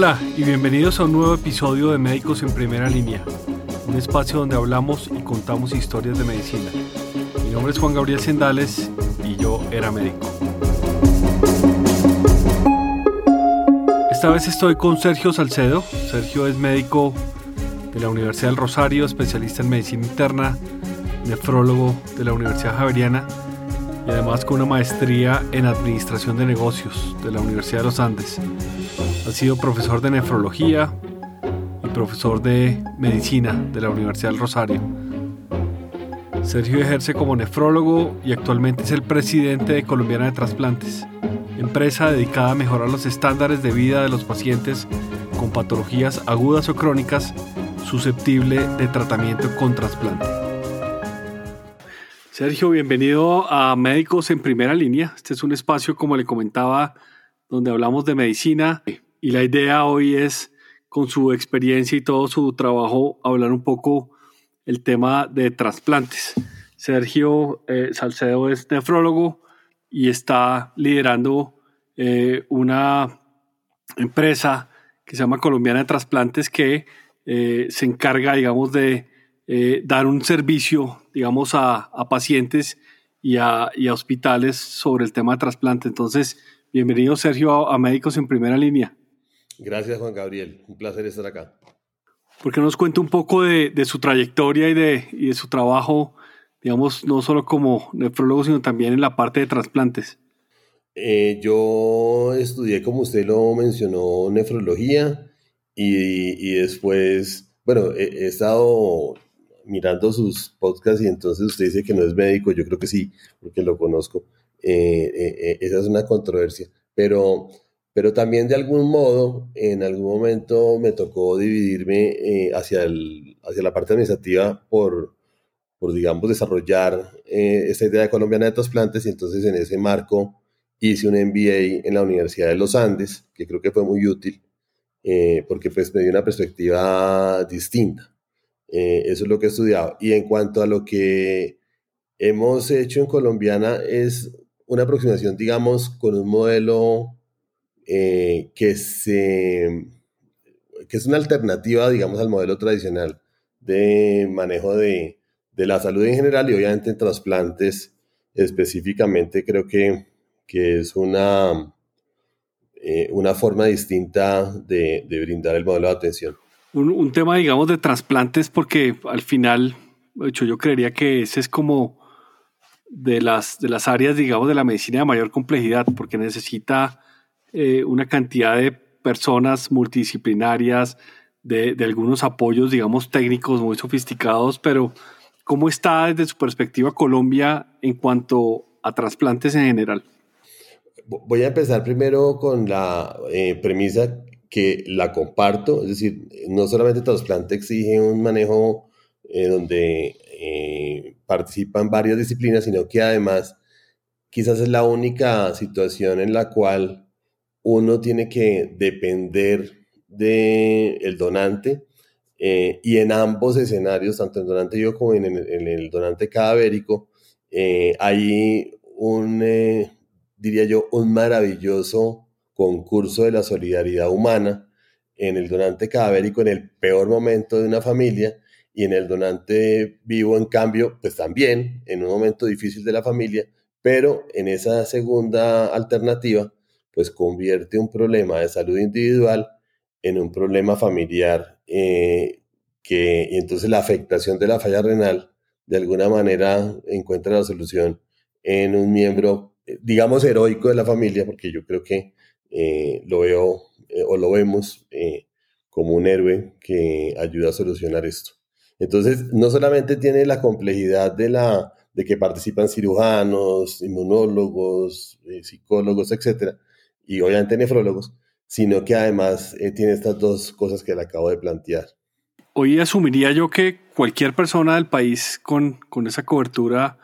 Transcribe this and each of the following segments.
Hola y bienvenidos a un nuevo episodio de Médicos en Primera Línea, un espacio donde hablamos y contamos historias de medicina. Mi nombre es Juan Gabriel Sendales y yo era médico. Esta vez estoy con Sergio Salcedo. Sergio es médico de la Universidad del Rosario, especialista en medicina interna, nefrólogo de la Universidad Javeriana y además con una maestría en administración de negocios de la Universidad de los Andes. Ha sido profesor de nefrología y profesor de medicina de la Universidad del Rosario. Sergio ejerce como nefrólogo y actualmente es el presidente de Colombiana de Trasplantes, empresa dedicada a mejorar los estándares de vida de los pacientes con patologías agudas o crónicas susceptible de tratamiento con trasplante. Sergio, bienvenido a Médicos en Primera Línea. Este es un espacio, como le comentaba, donde hablamos de medicina y la idea hoy es, con su experiencia y todo su trabajo, hablar un poco el tema de trasplantes. Sergio eh, Salcedo es nefrólogo y está liderando eh, una empresa que se llama Colombiana de Trasplantes que eh, se encarga, digamos, de dar un servicio, digamos, a, pacientes y a, a, hospitales sobre el tema de trasplante. Entonces, bienvenido, Sergio, a Médicos en Primera Línea. Gracias, Juan Gabriel. Un placer estar acá. ¿Por qué nos cuenta un poco de, su trayectoria y de, de, su trabajo, digamos, no solo como nefrólogo, sino también en la parte de trasplantes? Eh, yo estudié, como usted lo mencionó, nefrología y, después, bueno, he, estado mirando sus podcasts y entonces usted dice que no es médico, yo creo que sí, porque lo conozco. Eh, eh, esa es una controversia, pero pero también de algún modo, en algún momento me tocó dividirme eh, hacia, el, hacia la parte administrativa por, por digamos, desarrollar eh, esta idea de colombiana de trasplantes y entonces en ese marco hice un MBA en la Universidad de los Andes, que creo que fue muy útil, eh, porque pues me dio una perspectiva distinta. eso es lo que he estudiado. Y en cuanto a lo que hemos hecho en colombiana es una aproximación, digamos, con un modelo eh, que, es una alternativa, digamos, al modelo tradicional de manejo de, la salud en general y obviamente en trasplantes específicamente creo que, es una, eh, una forma distinta de, brindar el modelo de atención. Un, un, tema, digamos, de trasplantes, porque al final, de hecho, yo creería que ese es como de las, de las áreas, digamos, de la medicina de mayor complejidad, porque necesita eh, una cantidad de personas multidisciplinarias, de, algunos apoyos, digamos, técnicos muy sofisticados, pero ¿cómo está desde su perspectiva Colombia en cuanto a trasplantes en general? Voy a empezar primero con la eh, premisa que la comparto, es decir, no solamente trasplante exige un manejo eh, donde participan varias disciplinas, sino que además quizás es la única situación en la cual uno tiene que depender del donante eh, y en ambos escenarios, tanto en el donante yo como en el, donante cadavérico, eh, hay un, eh, diría yo, un maravilloso concurso de la solidaridad humana en el donante cadavérico en el peor momento de una familia y en el donante vivo, en cambio, pues también en un momento difícil de la familia, pero en esa segunda alternativa, pues convierte un problema de salud individual en un problema familiar eh, que, y entonces la afectación de la falla renal de alguna manera encuentra la solución en un miembro, eh, digamos, heroico de la familia, porque yo creo que eh, lo veo o lo vemos como un héroe que ayuda a solucionar esto. Entonces, no solamente tiene la complejidad de, la, de que participan cirujanos, inmunólogos, psicólogos, etcétera, y obviamente nefrólogos, sino que además eh, tiene estas dos cosas que le acabo de plantear. Hoy asumiría yo que cualquier persona del país con, con esa cobertura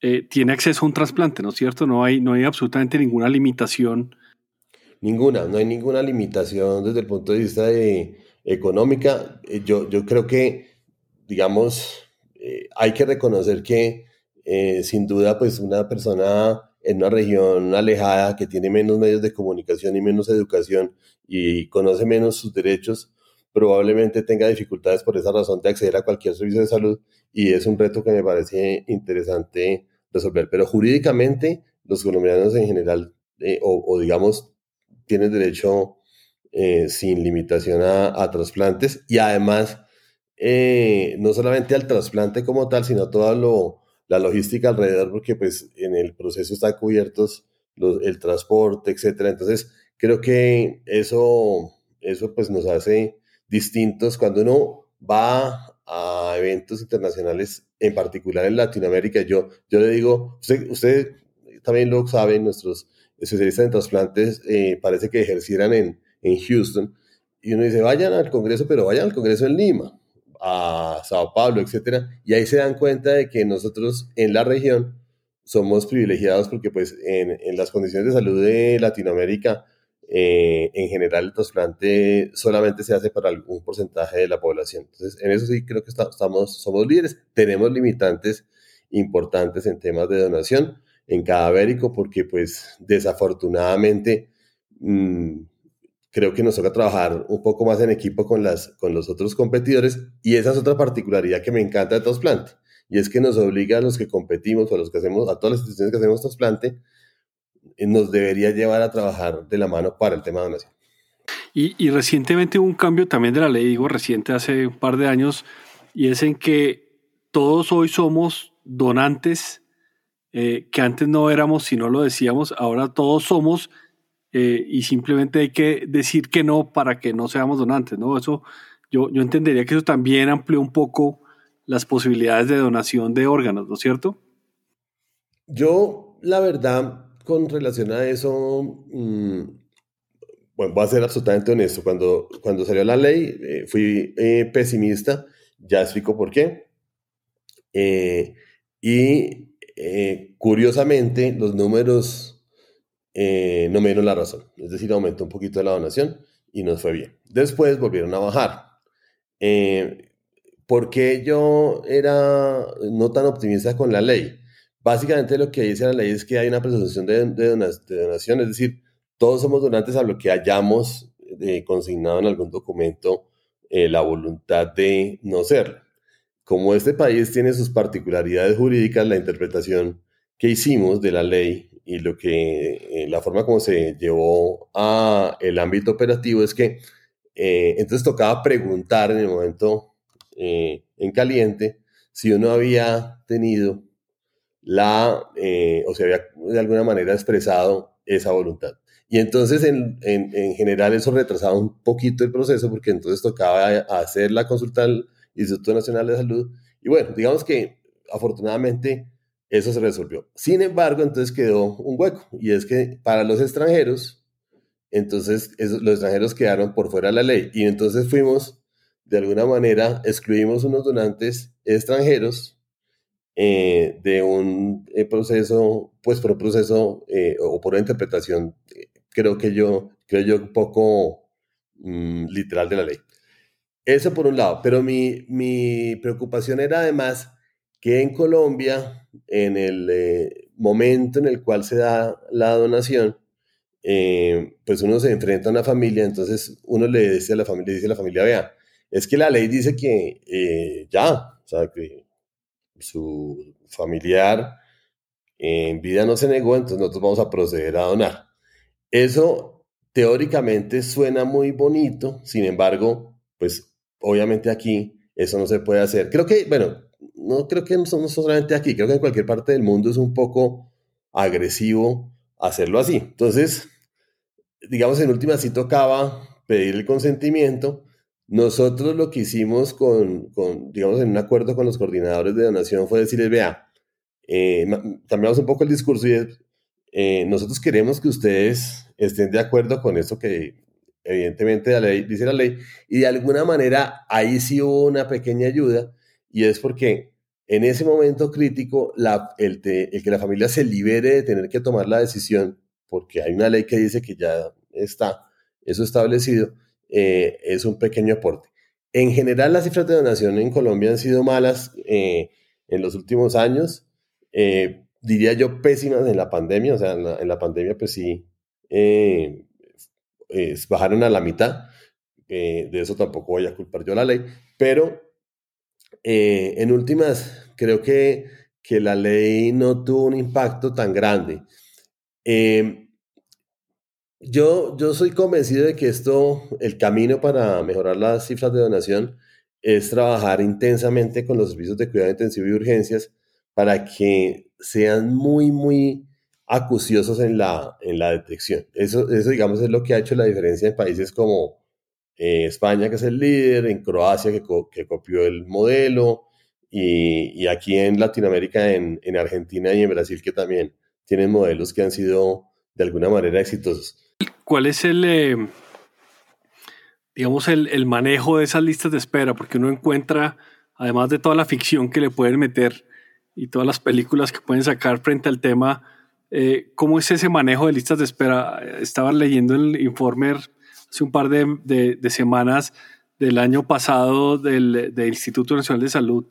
eh, tiene acceso a un trasplante, ¿no es cierto? No hay, no hay absolutamente ninguna limitación. Ninguna, no hay ninguna limitación desde el punto de vista de, económica. Eh, yo, yo creo que, digamos, hay que reconocer que sin duda, pues una persona en una región alejada que tiene menos medios de comunicación y menos educación y conoce menos sus derechos, probablemente tenga dificultades por esa razón de acceder a cualquier servicio de salud y es un reto que me parece interesante resolver. Pero jurídicamente los colombianos en general, eh, o, digamos, tienen derecho eh, sin limitación a, trasplantes y además eh, no solamente al trasplante como tal, sino toda lo, la logística alrededor, porque pues en el proceso están cubiertos los, el transporte, etcétera. Entonces, creo que eso, eso pues nos hace distintos cuando uno va a eventos internacionales, en particular en Latinoamérica. Yo, yo le digo, usted, usted también lo sabe, nuestros especialistas en trasplantes eh, parece que ejercieran en, en Houston. Y uno dice, vayan al Congreso, pero vayan al Congreso en Lima a Sao Paulo, etcétera, y ahí se dan cuenta de que nosotros en la región somos privilegiados porque pues en, las condiciones de salud de Latinoamérica, eh, en general el trasplante solamente se hace para algún porcentaje de la población. Entonces, en eso sí creo que estamos, somos líderes. Tenemos limitantes importantes en temas de donación en cadavérico porque pues desafortunadamente mmm, creo que nos toca trabajar un poco más en equipo con, las, con los otros competidores y esa es otra particularidad que me encanta de trasplante y es que nos obliga a los que competimos o a los que hacemos, a todas las instituciones que hacemos trasplante, eh, nos debería llevar a trabajar de la mano para el tema de donación. Y, y recientemente hubo un cambio también de la ley, digo reciente hace un par de años, y es en que todos hoy somos donantes, eh, que antes no éramos si no lo decíamos, ahora todos somos eh, y simplemente hay que decir que no para que no seamos donantes, ¿no? Eso, yo, yo entendería que eso también amplió un poco las posibilidades de donación de órganos, ¿no es cierto? Yo, la verdad, con relación a eso, mm, bueno, voy a ser absolutamente honesto. Cuando, cuando salió la ley, eh, fui eh, pesimista, ya explico por qué. y curiosamente, los números eh, no me dieron la razón. Es decir, aumentó un poquito la donación y nos fue bien. Después volvieron a bajar. Eh, ¿Por qué yo era no tan optimista con la ley? Básicamente lo que dice la ley es que hay una presunción de, donación, es decir, todos somos donantes a lo que hayamos eh, consignado en algún documento la voluntad de no serlo. Como este país tiene sus particularidades jurídicas, la interpretación que hicimos de la ley y lo que, eh, la forma como se llevó a el ámbito operativo es que eh, entonces tocaba preguntar en el momento eh, en caliente si uno había tenido la, o se había de alguna manera expresado esa voluntad. Y entonces en, en, en, general eso retrasaba un poquito el proceso porque entonces tocaba hacer la consulta al Instituto Nacional de Salud. Y bueno, digamos que afortunadamente eso se resolvió. Sin embargo, entonces quedó un hueco y es que para los extranjeros, entonces los extranjeros quedaron por fuera de la ley y entonces fuimos, de alguna manera, excluimos unos donantes extranjeros eh, de un eh, proceso, pues por un proceso eh, o por una interpretación, creo que yo, creo yo, un poco mm, literal de la ley. Eso por un lado, pero mi, mi preocupación era además que en Colombia, en el eh, momento en el cual se da la donación, eh, pues uno se enfrenta a una familia, entonces uno le dice a la familia, dice a la familia, vea, es que la ley dice que eh, ya, o sea, que su familiar en vida no se negó, entonces nosotros vamos a proceder a donar. Eso teóricamente suena muy bonito, sin embargo, pues obviamente aquí eso no se puede hacer. Creo que, bueno, no creo que no solamente aquí, creo que en cualquier parte del mundo es un poco agresivo hacerlo así. Entonces, digamos, en última sí tocaba pedir el consentimiento. Nosotros lo que hicimos con, digamos, en un acuerdo con los coordinadores de donación fue decirles, vea, eh, cambiamos un poco el discurso y eh, nosotros queremos que ustedes estén de acuerdo con eso que evidentemente la ley, dice la ley, y de alguna manera ahí sí hubo una pequeña ayuda, y es porque en ese momento crítico, la, el, el, que la familia se libere de tener que tomar la decisión, porque hay una ley que dice que ya está eso establecido, eh, es un pequeño aporte. En general, las cifras de donación en Colombia han sido malas eh, en los últimos años. Eh, diría yo, pésimas en la pandemia. O sea, en la, pandemia, pues sí, eh, bajaron a la mitad. de eso tampoco voy a culpar yo la ley. Pero en últimas, creo que, que la ley no tuvo un impacto tan grande. Yo, yo soy convencido de que esto, el camino para mejorar las cifras de donación es trabajar intensamente con los servicios de cuidado intensivo y urgencias para que sean muy, muy acuciosos en la, en la detección. Eso, eso, digamos, es lo que ha hecho la diferencia en países como eh, España, que es el líder, en Croacia, que, que copió el modelo, y, y, aquí en Latinoamérica, en, en Argentina y en Brasil, que también tienen modelos que han sido de alguna manera exitosos. ¿Cuál es el, eh, digamos, el, manejo de esas listas de espera? Porque uno encuentra, además de toda la ficción que le pueden meter y todas las películas que pueden sacar frente al tema, eh, ¿cómo es ese manejo de listas de espera? Estaba leyendo el informe hace un par de, semanas del año pasado del, Instituto Nacional de Salud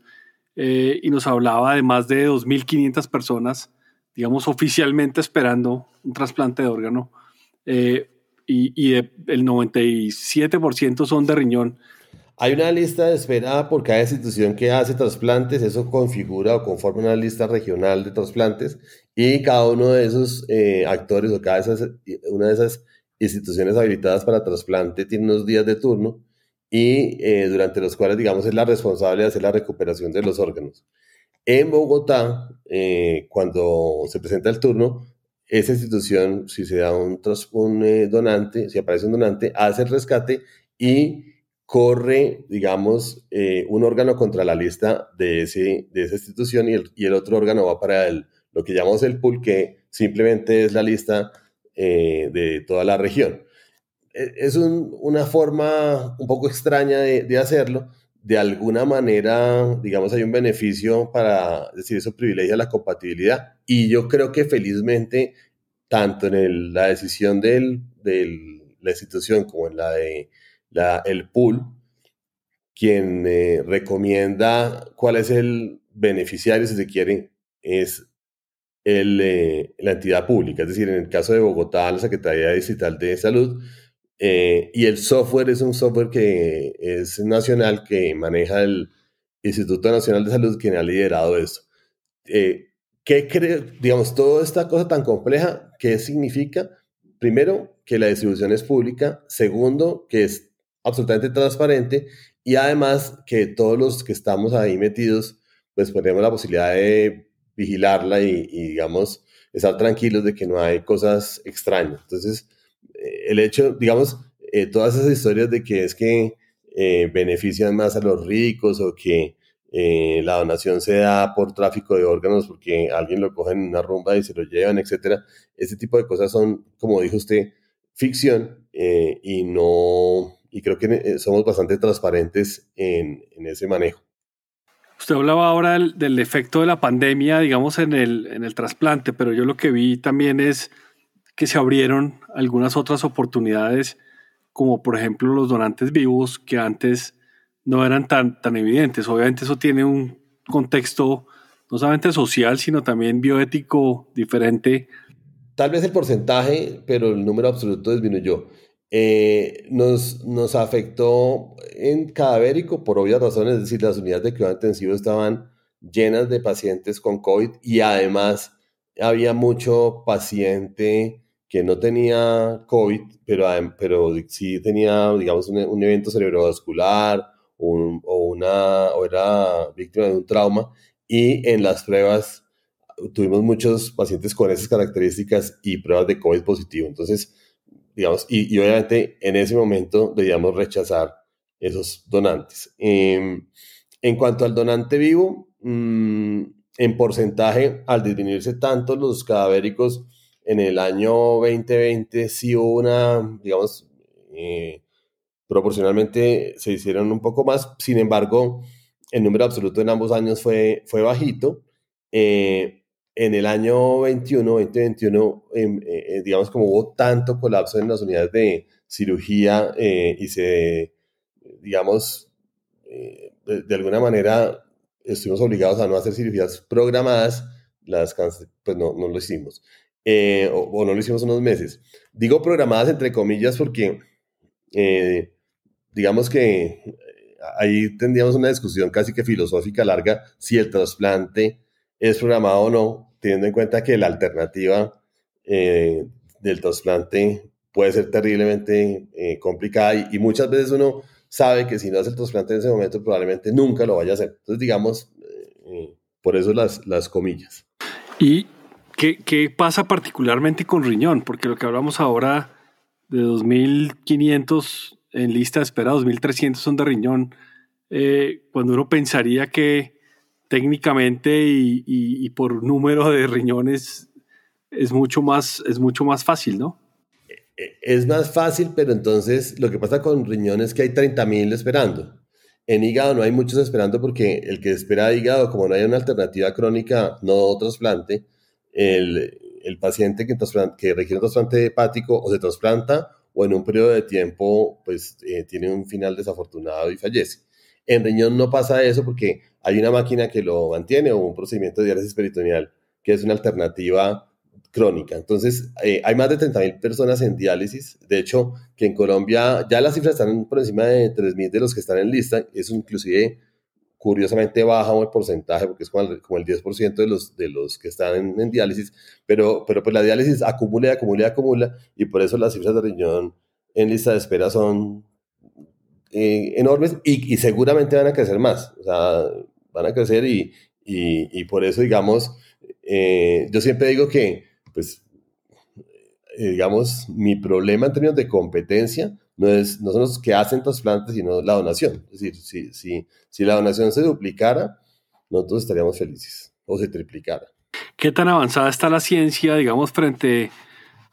eh, y nos hablaba de más de 2.500 personas, digamos, oficialmente esperando un trasplante de órgano. Eh, y, el 97% son de riñón. Hay una lista de espera por cada institución que hace trasplantes, eso configura o conforma una lista regional de trasplantes y cada uno de esos eh, actores o cada una de esas instituciones habilitadas para trasplante tiene unos días de turno y eh, durante los cuales, digamos, es la responsable de hacer la recuperación de los órganos. En Bogotá, cuando se presenta el turno, esa institución, si se da un, un eh, donante, si aparece un donante, hace el rescate y corre, digamos, eh, un órgano contra la lista de, ese, de esa institución y el, y el otro órgano va para el, lo que llamamos el pool, que simplemente es la lista eh, de toda la región. E, es un, una forma un poco extraña de, de, hacerlo. De alguna manera, digamos, hay un beneficio para, decir, eso privilegia la compatibilidad y yo creo que felizmente, tanto en la decisión de la institución como en la de la, el pool, quien eh, recomienda cuál es el beneficiario, si se quiere, es el, eh, la entidad pública. Es decir, en el caso de Bogotá, la Secretaría Digital de Salud, eh, y el software es un software que es nacional, que maneja el Instituto Nacional de Salud, quien ha liderado esto. ¿Qué cree, digamos, toda esta cosa tan compleja, qué significa? Primero, que la distribución es pública. Segundo, que es absolutamente transparente. Y además, que todos los que estamos ahí metidos, pues tenemos la posibilidad de vigilarla y, digamos, estar tranquilos de que no hay cosas extrañas. Entonces, eh, el hecho, digamos, eh, todas esas historias de que es que eh, benefician más a los ricos o que la donación se da por tráfico de órganos porque alguien lo coge en una rumba y se lo llevan, etcétera. Ese tipo de cosas son, como dijo usted, ficción y no y creo que somos bastante transparentes en, en ese manejo. Usted hablaba ahora del, efecto de la pandemia, digamos, en el, en el trasplante, pero yo lo que vi también es que se abrieron algunas otras oportunidades, como por ejemplo los donantes vivos, que antes no eran tan, tan evidentes. Obviamente eso tiene un contexto no solamente social, sino también bioético diferente. Tal vez el porcentaje, pero el número absoluto disminuyó. Eh, nos, nos afectó en cadavérico por obvias razones, es decir, las unidades de cuidado intensivo estaban llenas de pacientes con COVID y además había mucho paciente que no tenía COVID, pero, pero sí tenía, digamos, un, un evento cerebrovascular o, una, o era víctima de un trauma y en las pruebas tuvimos muchos pacientes con esas características y pruebas de COVID positivo. Entonces, digamos, y, obviamente en ese momento debíamos rechazar esos donantes. Em, en cuanto al donante vivo, mm, en porcentaje, al disminuirse tanto los cadavéricos en el año 2020, sí hubo una, digamos, eh, proporcionalmente se hicieron un poco más, sin embargo, el número absoluto en ambos años fue, fue bajito. Eh, en el año 21, 2021, em, eh, eh, digamos como hubo tanto colapso en las unidades de cirugía y se, digamos, de, alguna manera estuvimos obligados a no hacer cirugías programadas, las pues no, no lo hicimos. Eh, o, no lo hicimos unos meses. Digo programadas entre comillas porque, eh, digamos que eh, ahí tendríamos una discusión casi que filosófica larga si el trasplante es programado o no, teniendo en cuenta que la alternativa del trasplante puede ser terriblemente complicada y, muchas veces uno sabe que si no hace el trasplante en ese momento probablemente nunca lo vaya a hacer. Entonces, digamos, por eso las, las comillas. Y ¿Qué, pasa particularmente con riñón? Porque lo que hablamos ahora de 2.500 en lista de espera, 2.300 son de riñón, eh, cuando uno pensaría que técnicamente y, por número de riñones es mucho más, es mucho más fácil, ¿no? E, es más fácil, pero entonces lo que pasa con riñón es que hay 30.000 esperando. En hígado no hay muchos esperando porque el que espera hígado, como no hay una alternativa crónica, no trasplante, el, paciente que, que requiere un trasplante hepático o se trasplanta o en un periodo de tiempo pues eh, tiene un final desafortunado y fallece. En riñón no pasa eso porque hay una máquina que lo mantiene o un procedimiento de diálisis peritoneal que es una alternativa crónica. Entonces, eh, hay más de 30.000 personas en diálisis. De hecho, que en Colombia ya las cifras están por encima de 3.000 de los que están en lista. Eso inclusive curiosamente baja el porcentaje, porque es como el, como el 10% de los, de los que están en, diálisis, pero, pero pues la diálisis acumula y acumula y acumula, y por eso las cifras de riñón en lista de espera son eh, enormes y, y, seguramente van a crecer más, o sea, van a crecer y, y, y por eso, digamos, eh, yo siempre digo que, pues, eh, digamos, mi problema en términos de competencia no, es, no son los que hacen trasplantes, sino la donación. Es decir, si, si, si la donación se duplicara, nosotros estaríamos felices o se triplicara. ¿Qué tan avanzada está la ciencia, digamos, frente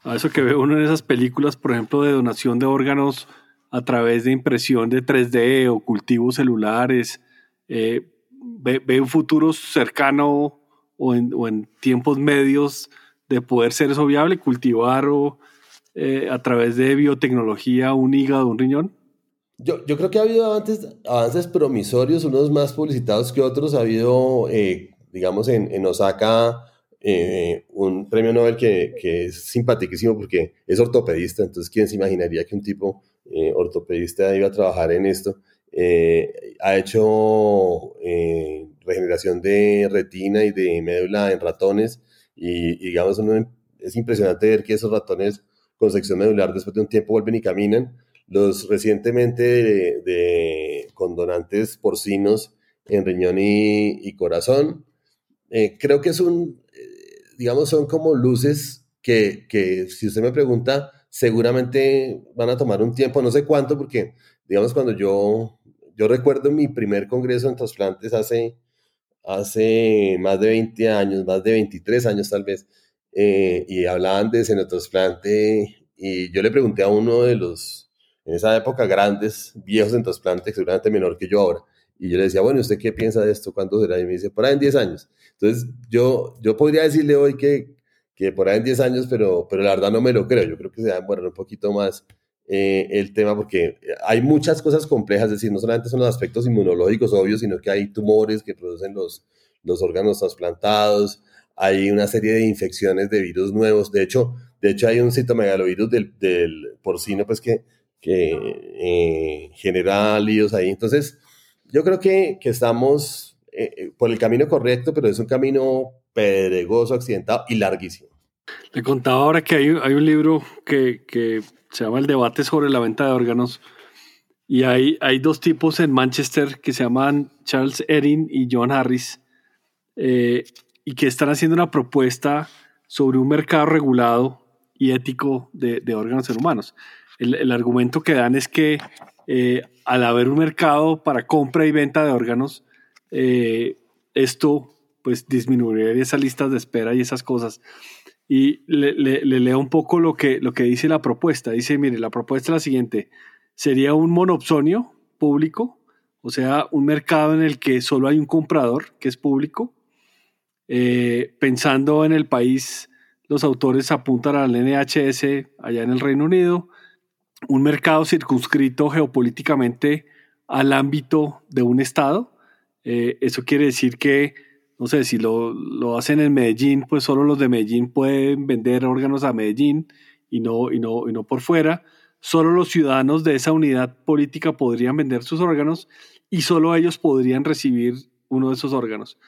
a eso que ve uno en esas películas, por ejemplo, de donación de órganos a través de impresión de 3D o cultivos celulares? Eh, ve, un futuro cercano o en, tiempos medios de poder ser eso viable, cultivar o eh, a través de biotecnología un hígado, un riñón? Yo, yo creo que ha habido avances, avances promisorios, unos más publicitados que otros. Ha habido, eh, digamos, en, en Osaka eh, un premio Nobel que, que, es simpaticísimo porque es ortopedista. Entonces, ¿quién se imaginaría que un tipo ortopedista iba a trabajar en esto? Ha hecho regeneración de retina y de médula en ratones. Y, y digamos, uno, es impresionante ver que esos ratones con sección medular después de un tiempo vuelven y caminan. Los recientemente de, con donantes porcinos en riñón y, corazón. Eh, creo que es un, eh, digamos, son como luces que, que, si usted me pregunta, seguramente van a tomar un tiempo, no sé cuánto, porque, digamos, cuando yo, yo recuerdo mi primer congreso en trasplantes hace, hace más de 20 años, más de 23 años tal vez, eh, y hablaban de trasplante y yo le pregunté a uno de los, en esa época, grandes, viejos en trasplante, seguramente menor que yo ahora, y yo le decía, bueno, ¿usted qué piensa de esto? ¿Cuánto será? Y me dice, por ahí en 10 años. Entonces, yo, yo podría decirle hoy que, que por ahí en 10 años, pero, pero la verdad no me lo creo. Yo creo que se va a demorar un poquito más eh, el tema porque hay muchas cosas complejas, es decir, no solamente son los aspectos inmunológicos obvios, sino que hay tumores que producen los, los órganos trasplantados, hay una serie de infecciones de virus nuevos. De hecho, de hecho hay un citomegalovirus del, del porcino pues que, que eh, genera líos ahí. Entonces, yo creo que, que estamos eh, por el camino correcto, pero es un camino pedregoso, accidentado y larguísimo. Le contaba ahora que hay, hay un libro que, que, se llama El debate sobre la venta de órganos. Y hay, hay dos tipos en Manchester que se llaman Charles Erin y John Harris y que están haciendo una propuesta sobre un mercado regulado y ético de, órganos en humanos. El, argumento que dan es que eh, al haber un mercado para compra y venta de órganos, eh, esto pues disminuiría esas listas de espera y esas cosas. Y le, leo un poco lo que, lo que dice la propuesta. Dice, mire, la propuesta es la siguiente. Sería un monopsonio público, o sea, un mercado en el que solo hay un comprador, que es público, eh, pensando en el país, los autores apuntan al NHS allá en el Reino Unido, un mercado circunscrito geopolíticamente al ámbito de un Estado. Eh, eso quiere decir que no sé, si lo, lo, hacen en Medellín, pues solo los de Medellín pueden vender órganos a Medellín y no, y no, y no por fuera. Solo los ciudadanos de esa unidad política podrían vender sus órganos y solo ellos podrían recibir uno de esos órganos.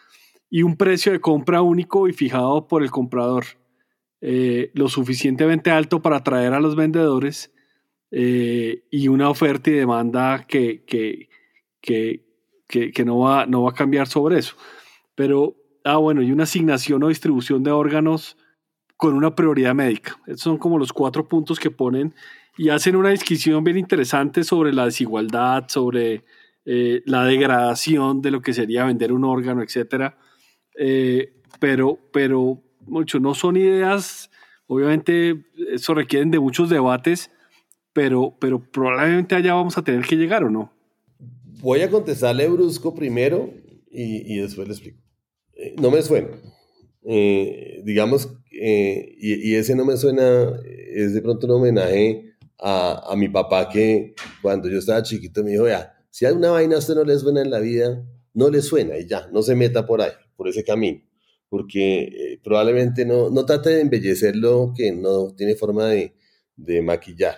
Y un precio de compra único y fijado por el comprador, eh, lo suficientemente alto para atraer a los vendedores eh, y una oferta y demanda que, que, que, que, no, va, no va a cambiar sobre eso. Pero, ah, bueno, y una asignación o distribución de órganos con una prioridad médica. Esos son como los cuatro puntos que ponen y hacen una discusión bien interesante sobre la desigualdad, sobre eh, la degradación de lo que sería vender un órgano, etcétera. Eh, pero, pero mucho no son ideas, obviamente eso requieren de muchos debates, pero, pero probablemente allá vamos a tener que llegar o no. Voy a contestarle brusco primero y, después le explico. Eh, no me suena. Eh, digamos, eh, y, ese no me suena, es de pronto un homenaje a, a, mi papá que cuando yo estaba chiquito me dijo, vea, si hay una vaina a usted no le suena en la vida, no le suena y ya, no se meta por ahí, por ese camino, porque probablemente no, no trate de embellecer lo que no tiene forma de, de maquillar.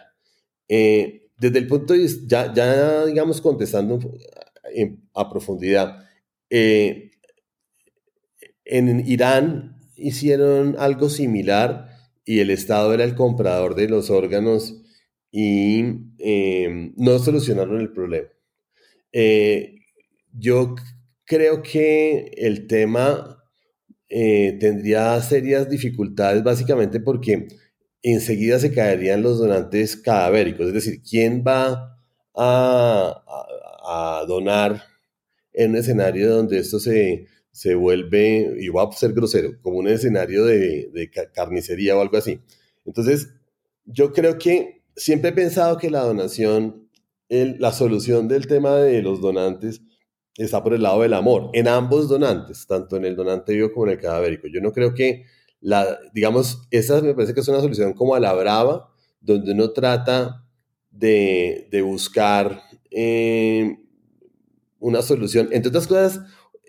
desde el punto de vista, ya, ya digamos contestando a profundidad, eh, en Irán hicieron algo similar y el Estado era el comprador de los órganos y eh, no solucionaron el problema. Eh, yo creo que el tema tendría serias dificultades básicamente porque enseguida se caerían los donantes cadavéricos, es decir, ¿quién va a, a donar en un escenario donde esto se, se vuelve, y va a ser grosero, como un escenario de, de carnicería o algo así. Entonces, yo creo que siempre he pensado que la donación, la solución del tema de los donantes está por el lado del amor, en ambos donantes, tanto en el donante vivo como en el cadavérico. Yo no creo que, la, digamos, esa me parece que es una solución como a la brava, donde uno trata de, de buscar eh, una solución. Entre otras cosas,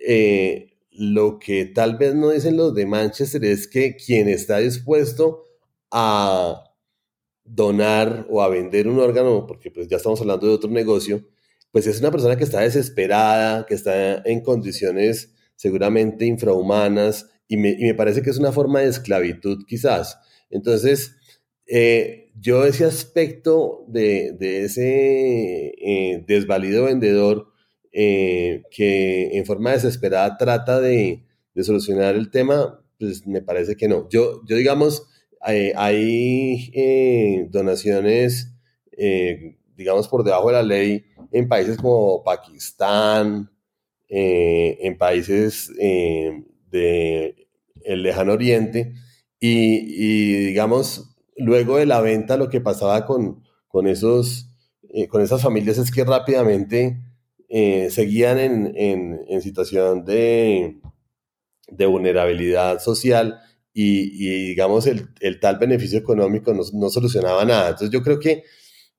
eh, lo que tal vez no dicen los de Manchester es que quien está dispuesto a donar o a vender un órgano, porque pues ya estamos hablando de otro negocio, pues es una persona que está desesperada, que está en condiciones seguramente infrahumanas y me, y me parece que es una forma de esclavitud quizás. Entonces, eh, yo ese aspecto de, de ese eh, desvalido vendedor, eh, que en forma desesperada trata de, solucionar el tema, pues me parece que no. Yo, yo digamos, hay, eh, donaciones, eh, digamos, por debajo de la ley en países como Pakistán, en países del el lejano oriente, y, digamos, luego de la venta lo que pasaba con, con, esos, con esas familias es que rápidamente eh, seguían en, situación de, vulnerabilidad social y, digamos, el, tal beneficio económico no, solucionaba nada. Entonces yo creo que,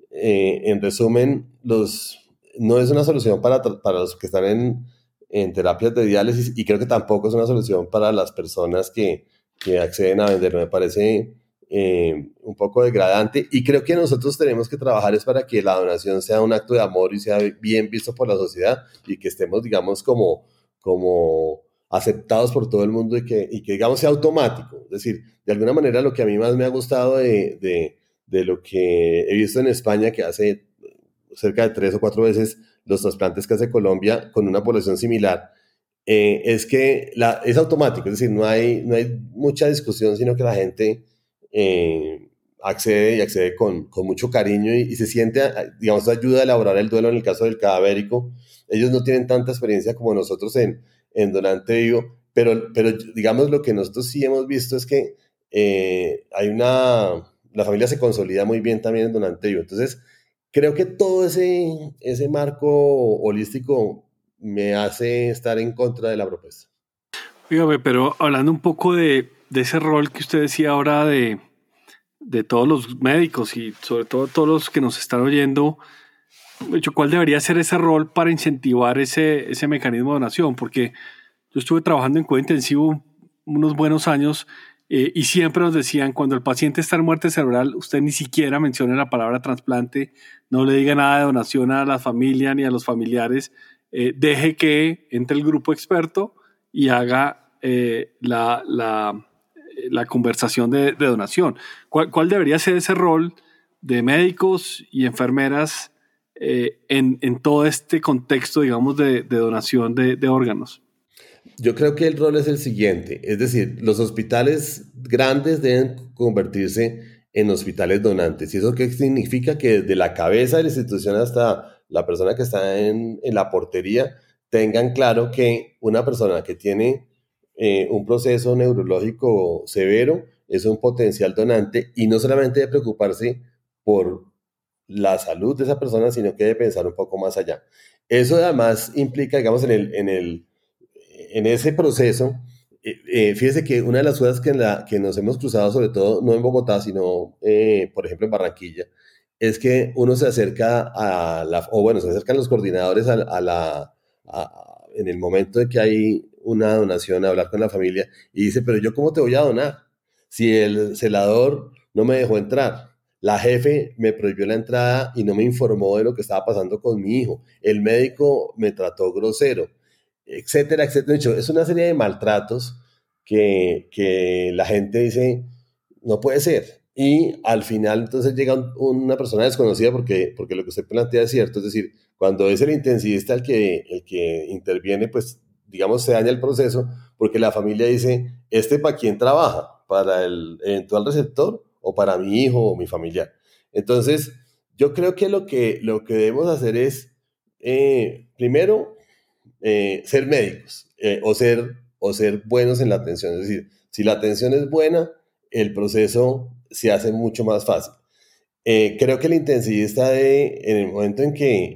eh, en resumen, los, no es una solución para, para los que están en, en terapias de diálisis y creo que tampoco es una solución para las personas que, que acceden a vender. Me parece eh, un poco degradante y creo que nosotros tenemos que trabajar es para que la donación sea un acto de amor y sea bien visto por la sociedad y que estemos, digamos, como, como aceptados por todo el mundo y que, y que digamos, sea automático. Es decir, de alguna manera lo que a mí más me ha gustado de, de, de lo que he visto en España, que hace cerca de tres o cuatro veces los trasplantes que hace Colombia con una población similar, eh, es que la, es automático, es decir, no hay, no hay mucha discusión, sino que la gente eh, accede y accede con, con mucho cariño y, se siente, digamos, ayuda a elaborar el duelo en el caso del cadavérico. Ellos no tienen tanta experiencia como nosotros en, en donante vivo, pero, pero digamos lo que nosotros sí hemos visto es que eh, hay una, la familia se consolida muy bien también en donante vivo. Entonces, creo que todo ese, ese marco holístico me hace estar en contra de la propuesta. Fíjame, pero hablando un poco de, de ese rol que usted decía ahora de, de todos los médicos y sobre todo todos los que nos están oyendo, ¿cuál debería ser ese rol para incentivar ese, ese mecanismo de donación? Porque yo estuve trabajando en cuidado intensivo unos buenos años eh, y siempre nos decían, cuando el paciente está en muerte cerebral, usted ni siquiera mencione la palabra trasplante, no le diga nada de donación a la familia ni a los familiares, eh, deje que entre el grupo experto y haga eh, la, la, conversación de, donación. ¿Cuál, ¿Cuál, debería ser ese rol de médicos y enfermeras en, en, todo este contexto, digamos, de, donación de, órganos? Yo creo que el rol es el siguiente, es decir, los hospitales grandes deben convertirse en hospitales donantes. ¿Y eso qué significa? Que desde la cabeza de la institución hasta la persona que está en la portería tengan claro que una persona que tiene eh, un proceso neurológico severo es un potencial donante y no solamente debe preocuparse por la salud de esa persona, sino que debe pensar un poco más allá. Eso además implica, digamos, en el, en el en ese proceso, eh, eh, fíjese que una de las cosas que, la, que nos hemos cruzado, sobre todo no en Bogotá, sino, eh, por ejemplo, en Barranquilla, es que uno se acerca a la, o bueno, se acercan los coordinadores a, la, en el momento de que hay una donación, a hablar con la familia, y dice, pero yo cómo te voy a donar si el celador no me dejó entrar. La jefe me prohibió la entrada y no me informó de lo que estaba pasando con mi hijo. El médico me trató grosero etcétera, etcétera. es una serie de maltratos que, que, la gente dice, no puede ser. Y al final entonces llega una persona desconocida porque, porque lo que usted plantea es cierto, es decir, cuando es el intensivista el que, el que interviene, pues digamos se daña el proceso porque la familia dice, ¿este para quién trabaja? ¿Para el eventual receptor o para mi hijo o mi familiar? Entonces, yo creo que lo que, lo que debemos hacer es, eh, primero, eh, ser médicos eh, o, ser, o ser buenos en la atención. Es decir, si la atención es buena, el proceso se hace mucho más fácil. Creo que el intensivista de, en el momento en que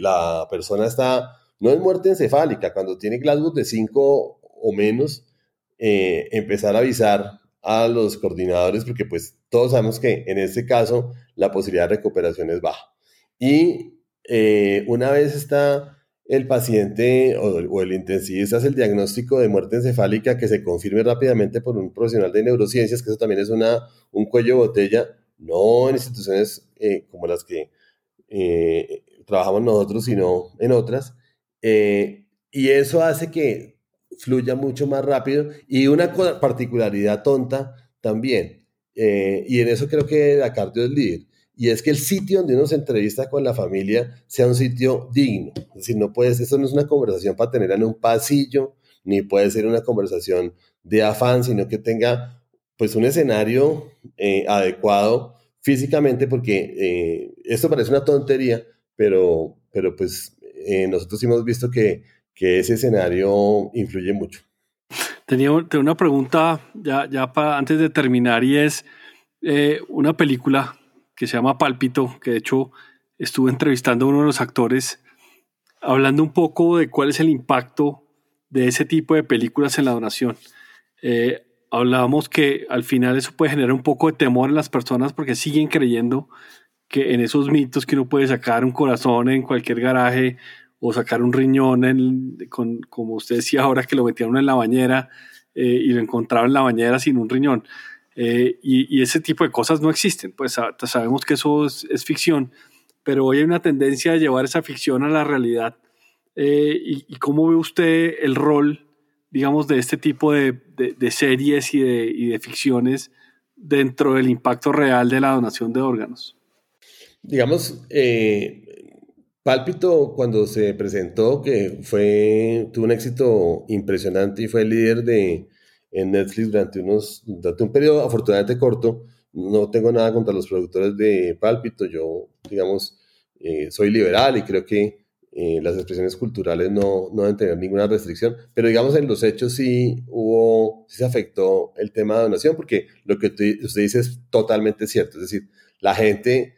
la persona está, no en muerte encefálica, cuando tiene Glasgow de 5 o menos, empezar a avisar a los coordinadores, porque pues todos sabemos que en este caso la posibilidad de recuperación es baja. Y eh, una vez está el paciente o, el intensivista hace el diagnóstico de muerte encefálica que se confirme rápidamente por un profesional de neurociencias, que eso también es una, un cuello de botella, no en instituciones eh, como las que eh, trabajamos nosotros, sino en otras. Y eso hace que fluya mucho más rápido y una particularidad tonta también. y en eso creo que la cardio es líder y es que el sitio donde uno se entrevista con la familia sea un sitio digno. Es decir, no puedes, esto no es una conversación para tener en un pasillo, ni puede ser una conversación de afán, sino que tenga pues un escenario eh, adecuado físicamente, porque eh, esto parece una tontería, pero, pero pues eh, nosotros hemos visto que, que, ese escenario influye mucho. Tenía, una pregunta ya, ya para, antes de terminar y es una película que se llama Pálpito, que de hecho estuve entrevistando a uno de los actores, hablando un poco de cuál es el impacto de ese tipo de películas en la donación. Eh, hablábamos que al final eso puede generar un poco de temor en las personas porque siguen creyendo que en esos mitos que uno puede sacar un corazón en cualquier garaje o sacar un riñón, en, con, como usted decía ahora que lo metieron en la bañera eh, y lo encontraron en la bañera sin un riñón. Eh, y, ese tipo de cosas no existen, pues sabemos que eso es, ficción, pero hoy hay una tendencia de llevar esa ficción a la realidad. Eh, y, cómo ve usted el rol, digamos, de este tipo de, series y de ficciones dentro del impacto real de la donación de órganos? Digamos, eh, Pálpito cuando se presentó, que fue, tuvo un éxito impresionante y fue el líder de, en Netflix durante, unos, durante un periodo afortunadamente corto. No tengo nada contra los productores de Pálpito, yo, digamos, eh, soy liberal y creo que eh, las expresiones culturales no, no, deben tener ninguna restricción, pero digamos en los hechos sí hubo, sí se afectó el tema de donación, porque lo que usted dice es totalmente cierto, es decir, la gente,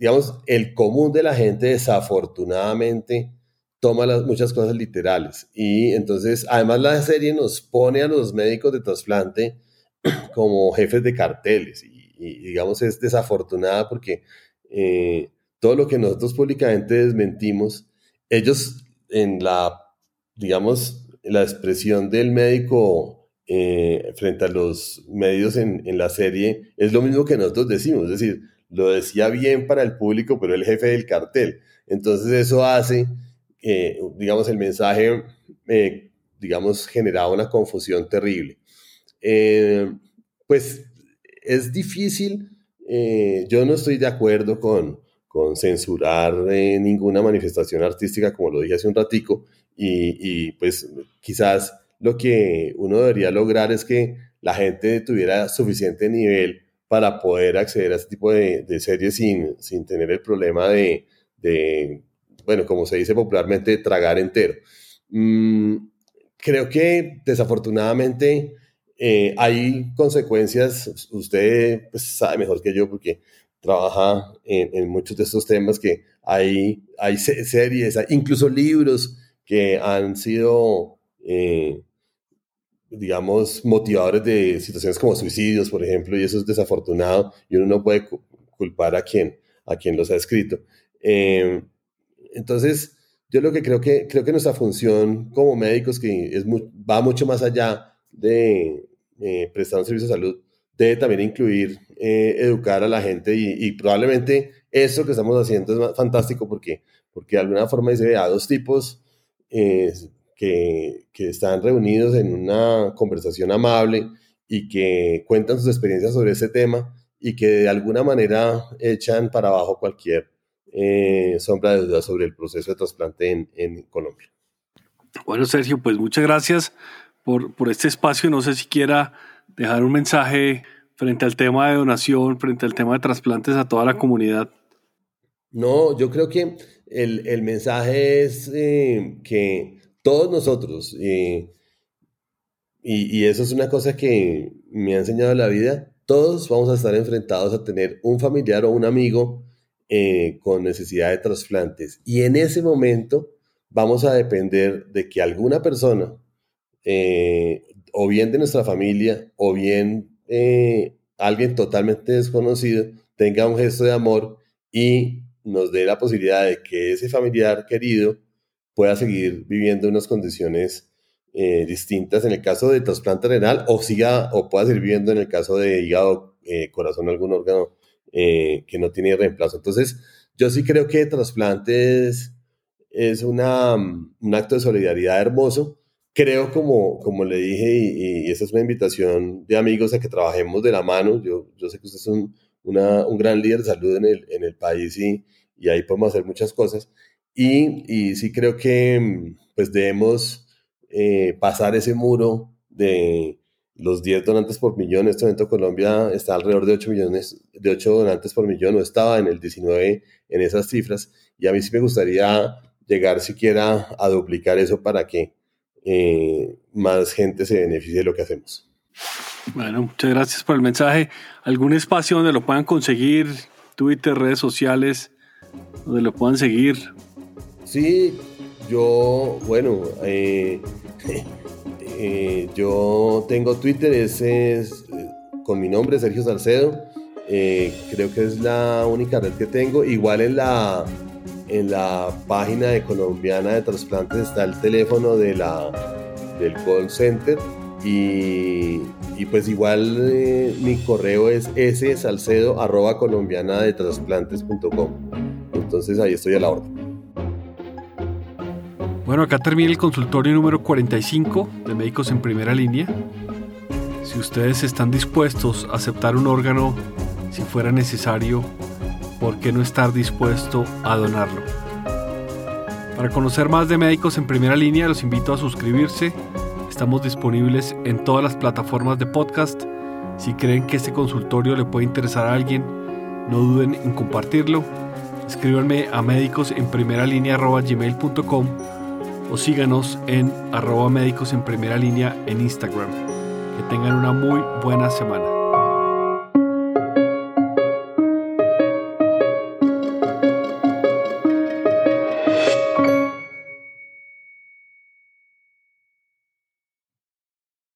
digamos, el común de la gente desafortunadamente toma muchas cosas literales. Y entonces, además la serie nos pone a los médicos de trasplante como jefes de carteles. Y, digamos, es desafortunada porque eh, todo lo que nosotros públicamente desmentimos, ellos en la digamos, la expresión del médico eh, frente a los medios en, en, la serie es lo mismo que nosotros decimos, es decir, lo decía bien para el público, pero el jefe del cartel. Entonces eso hace, eh, digamos, el mensaje, eh, digamos, generaba una confusión terrible. pues es difícil, yo no estoy de acuerdo con, con censurar ninguna manifestación artística, como lo dije hace un ratico, y, pues quizás lo que uno debería lograr es que la gente tuviera suficiente nivel para poder acceder a este tipo de, series sin, sin, tener el problema de, bueno, como se dice popularmente, tragar entero. Mm, creo que desafortunadamente eh, hay consecuencias, usted pues, sabe mejor que yo porque trabaja en, muchos de estos temas que hay, hay series, incluso libros que han sido, eh, digamos, motivadores de situaciones como suicidios, por ejemplo, y eso es desafortunado y uno no puede culpar a quien, a quien los ha escrito. Eh, entonces, yo lo que creo que creo que nuestra función como médicos, que es va mucho más allá de eh, prestar un servicio de salud, debe también incluir eh, educar a la gente y, probablemente eso que estamos haciendo es fantástico porque, porque de alguna forma dice, a dos tipos eh, que, que, están reunidos en una conversación amable y que cuentan sus experiencias sobre ese tema y que de alguna manera echan para abajo cualquier eh, sombra de duda sobre el proceso de trasplante en, en Colombia. Bueno, Sergio, pues muchas gracias por, por este espacio. No sé si quiera dejar un mensaje frente al tema de donación, frente al tema de trasplantes a toda la comunidad? No, yo creo que el, el mensaje es eh, que todos nosotros, eh, y, y, eso es una cosa que me ha enseñado la vida, todos vamos a estar enfrentados a tener un familiar o un amigo eh, con necesidad de trasplantes. Y en ese momento vamos a depender de que alguna persona, o bien de nuestra familia, o bien eh, alguien totalmente desconocido tenga un gesto de amor y nos dé la posibilidad de que ese familiar querido pueda seguir viviendo unas condiciones eh, distintas en el caso de trasplante renal o siga o pueda seguir viviendo en el caso de hígado, eh, corazón, algún órgano que no tiene reemplazo. Entonces, yo sí creo que trasplante es, es una, un acto de solidaridad hermoso creo, como, como le dije, y, y, esa es una invitación de amigos a que trabajemos de la mano. Yo, yo sé que usted es un, una, un gran líder de salud en el, en el país y, y, ahí podemos hacer muchas cosas. Y, sí creo que pues debemos eh, pasar ese muro de los 10 donantes por millón. En este momento Colombia está alrededor de 8, millones, de 8 donantes por millón, o estaba en el 19 en esas cifras. Y a mí sí me gustaría llegar siquiera a duplicar eso para que eh, más gente se beneficie de lo que hacemos. Bueno, muchas gracias por el mensaje. ¿Algún espacio donde lo puedan conseguir? Twitter, redes sociales, donde lo puedan seguir. Sí, yo, bueno, eh, eh, yo tengo Twitter, ese es con mi nombre, Sergio Salcedo. creo que es la única red que tengo. Igual en la en la página de colombiana de trasplantes está el teléfono de la, del call center y, y pues igual eh, mi correo es ssalcedo arroba colombiana de trasplantes.com. Entonces ahí estoy a la orden. Bueno, acá termina el consultorio número 45 de Médicos en Primera Línea. Si ustedes están dispuestos a aceptar un órgano si fuera necesario ¿por qué no estar dispuesto a donarlo? Para conocer más de médicos en primera línea, los invito a suscribirse. Estamos disponibles en todas las plataformas de podcast. Si creen que este consultorio le puede interesar a alguien, no duden en compartirlo. Escríbanme a médicos o síganos en arroba médicos en primera línea en Instagram. Que tengan una muy buena semana.